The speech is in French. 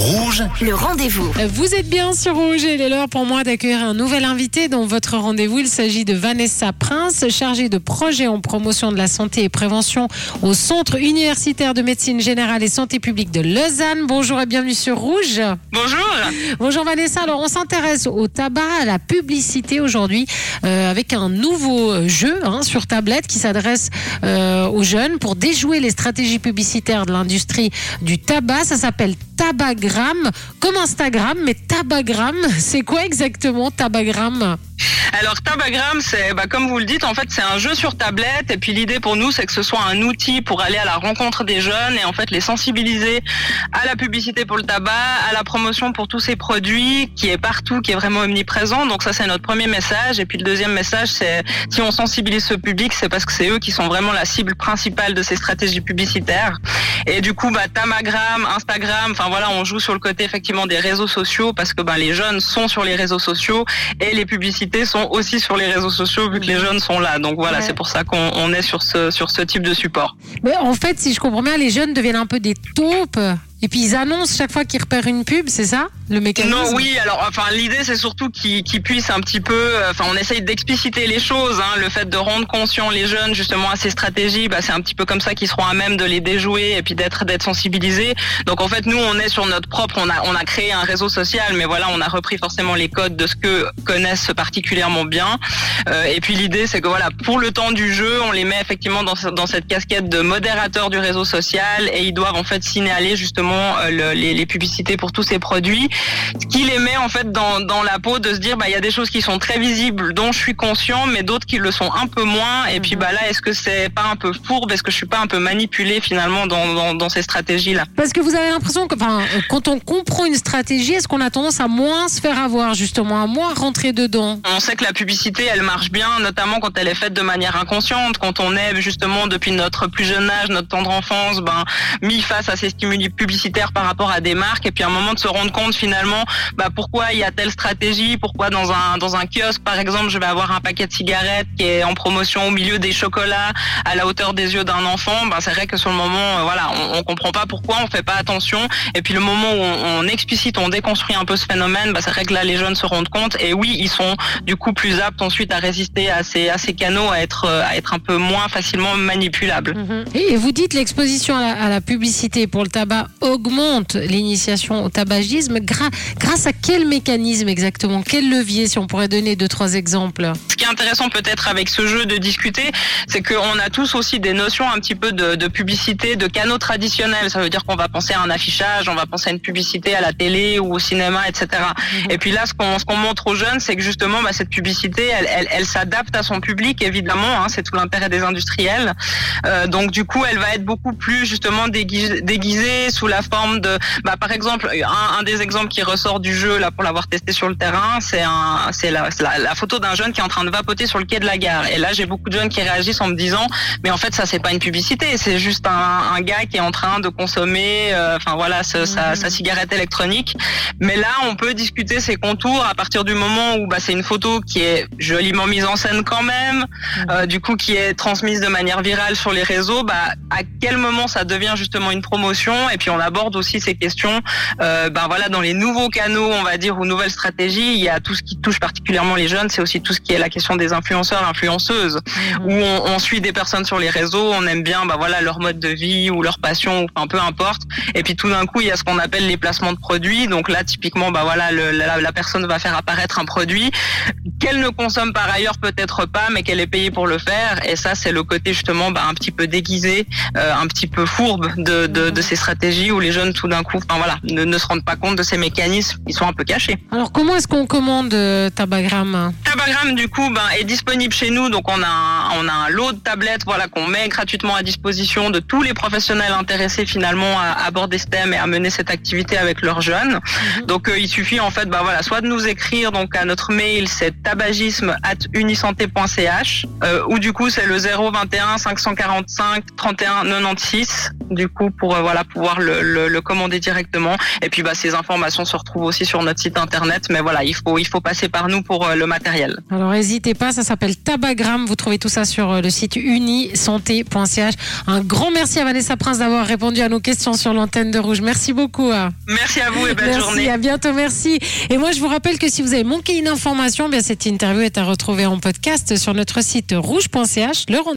Rouge, Le rendez-vous. Vous êtes bien sur Rouge et il est l'heure pour moi d'accueillir un nouvel invité dans votre rendez-vous. Il s'agit de Vanessa Prince, chargée de projet en promotion de la santé et prévention au Centre universitaire de médecine générale et santé publique de Lausanne. Bonjour et bienvenue sur Rouge. Bonjour. Bonjour Vanessa. Alors on s'intéresse au tabac, à la publicité aujourd'hui euh, avec un nouveau jeu hein, sur tablette qui s'adresse euh, aux jeunes pour déjouer les stratégies publicitaires de l'industrie du tabac. Ça s'appelle Tabagram, comme Instagram, mais Tabagram, c'est quoi exactement Tabagram? Alors Tabagram, c'est bah, comme vous le dites, en fait, c'est un jeu sur tablette. Et puis l'idée pour nous, c'est que ce soit un outil pour aller à la rencontre des jeunes et en fait les sensibiliser à la publicité pour le tabac, à la promotion pour tous ces produits qui est partout, qui est vraiment omniprésent. Donc ça, c'est notre premier message. Et puis le deuxième message, c'est si on sensibilise ce public, c'est parce que c'est eux qui sont vraiment la cible principale de ces stratégies publicitaires. Et du coup, bah, Instagram, enfin voilà, on joue sur le côté effectivement des réseaux sociaux parce que bah, les jeunes sont sur les réseaux sociaux et les publicités sont aussi sur les réseaux sociaux vu que les jeunes sont là. Donc voilà, Ouais. c'est pour ça qu'on on est sur ce sur ce type de support. Mais en fait, si je comprends bien, les jeunes deviennent un peu des taupes et puis ils annoncent chaque fois qu'ils repèrent une pub, c'est ça? Le mécanisme Non, oui. Alors, enfin, l'idée c'est surtout qu'ils qu'ils puissent un petit peu. euh, Enfin, on essaye d'expliciter les choses. Hein, le fait de rendre conscient les jeunes justement à ces stratégies, bah, c'est un petit peu comme ça qu'ils seront à même de les déjouer et puis d'être d'être sensibilisés. Donc en fait, nous, on est sur notre propre. On a on a créé un réseau social, mais voilà, on a repris forcément les codes de ce que connaissent particulièrement bien. Euh, et puis l'idée, c'est que voilà, pour le temps du jeu, on les met effectivement dans, dans cette casquette de modérateur du réseau social et ils doivent en fait signaler justement euh, le- les, les publicités pour tous ces produits, ce qui les met en fait dans, dans la peau de se dire bah il y a des choses qui sont très visibles dont je suis conscient, mais d'autres qui le sont un peu moins. Et puis bah là, est-ce que c'est pas un peu fourbe? Est-ce que je suis pas un peu manipulée finalement dans, dans, dans ces stratégies là Parce que vous avez l'impression que, enfin, quand on comprend une stratégie, est-ce qu'on a tendance à moins se faire avoir, justement, à moins rentrer dedans? On sait que la publicité, elle marche bien, notamment quand elle est faite de manière inconsciente, quand on est justement depuis notre plus jeune âge, notre tendre enfance, ben mis face à ces stimuli publicitaires par rapport à des marques, et puis à un moment de se rendre compte finalement, bah pourquoi il y a telle stratégie, pourquoi dans un kiosque par exemple, je vais avoir un paquet de cigarettes qui est en promotion au milieu des chocolats à la hauteur des yeux d'un enfant, ben c'est vrai que sur le moment, euh, voilà, on, on comprend pas pourquoi, on fait pas attention, et puis le moment où on, explicite, on déconstruit un peu ce phénomène, bah c'est vrai que là les jeunes se rendent compte, et oui, ils sont du coup plus aptes ensuite à résister à ces canaux, à être euh, à être un peu moins facilement manipulables. Et vous dites l'exposition à, la- publicité pour le tabac augmente l'initiation au tabagisme. Grâce à quel mécanisme exactement? Quel levier, si on pourrait donner deux, trois exemples? Ce qui est intéressant peut-être avec ce jeu de discuter, c'est qu'on a tous aussi des notions un petit peu de, de publicité, de canaux traditionnels. Ça veut dire qu'on va penser à un affichage, on va penser à une publicité à la télé ou au cinéma, etc. Et puis là, ce qu'on montre aux jeunes, c'est que justement, bah, cette publicité, elle, elle, elle s'adapte à son public, évidemment. Hein, c'est tout l'intérêt des industriels. Euh, donc du coup, elle va être beaucoup plus justement déguisée, déguisée sous la forme de, bah, par exemple, un, un des exemples qui ressort du jeu là pour l'avoir testé sur le terrain, c'est un, c'est la, la, la photo d'un jeune qui est en train de vapoter sur le quai de la gare. Et là, j'ai beaucoup de jeunes qui réagissent en me disant, mais en fait, ça c'est pas une publicité, c'est juste un, un gars qui est en train de consommer, euh, enfin voilà, ce- sa, sa cigarette électronique. Mais là, on peut discuter ses contours à partir du moment où bah, c'est une photo qui est joliment mise en scène quand même, euh, du coup qui est transmise de manière virale sur les réseaux. Bah, à quel moment ça devient justement une promotion? Et puis on aborde aussi ces questions. Euh, ben voilà, dans les nouveaux canaux, on va dire, ou nouvelles stratégies, il y a tout ce qui touche particulièrement les jeunes. C'est aussi tout ce qui est la question des influenceurs, influenceuses, où on, on suit des personnes sur les réseaux, on aime bien, bah voilà, leur mode de vie ou leur passion, ou enfin peu importe. Et puis tout d'un coup, il y a ce qu'on appelle les placements de produits. Donc là, typiquement, bah voilà, le- la, la personne va faire apparaître un produit qu'elle ne consomme par ailleurs peut-être pas, mais qu'elle est payée pour le faire. Et ça, c'est le côté justement bah, un petit peu déguisé, euh, un petit peu fourbe de, de, de ces stratégies où les jeunes tout d'un coup, enfin voilà, ne, ne se rendent pas compte de ces mécanismes. Ils sont un peu cachés. Alors, comment est-ce qu'on commande euh, Tabagram Tabagram du coup ben, est disponible chez nous donc on a un, on a un lot de tablettes voilà qu'on met gratuitement à disposition de tous les professionnels intéressés finalement à aborder ce thème et à mener cette activité avec leurs jeunes. Donc euh, il suffit en fait ben, voilà soit de nous écrire donc à notre mail c'est tabagisme at unisanté.ch euh, ou du coup c'est le 021 545 31 96 du coup pour euh, voilà pouvoir le, le, le, commander directement et puis bah ces informations se retrouvent aussi sur notre site internet mais voilà il faut il faut passer par nous pour euh, le matériel. Alors n'hésitez pas ça s'appelle Tabagram vous trouvez tout ça sur le site unisanté.ch. Un grand merci à Vanessa Prince d'avoir répondu à nos questions sur l'antenne de Rouge. Merci beaucoup. Merci à vous et belle merci, journée. À bientôt merci. Et moi je vous rappelle que si vous avez manqué une information bien cette interview est à retrouver en podcast sur notre site rouge.ch.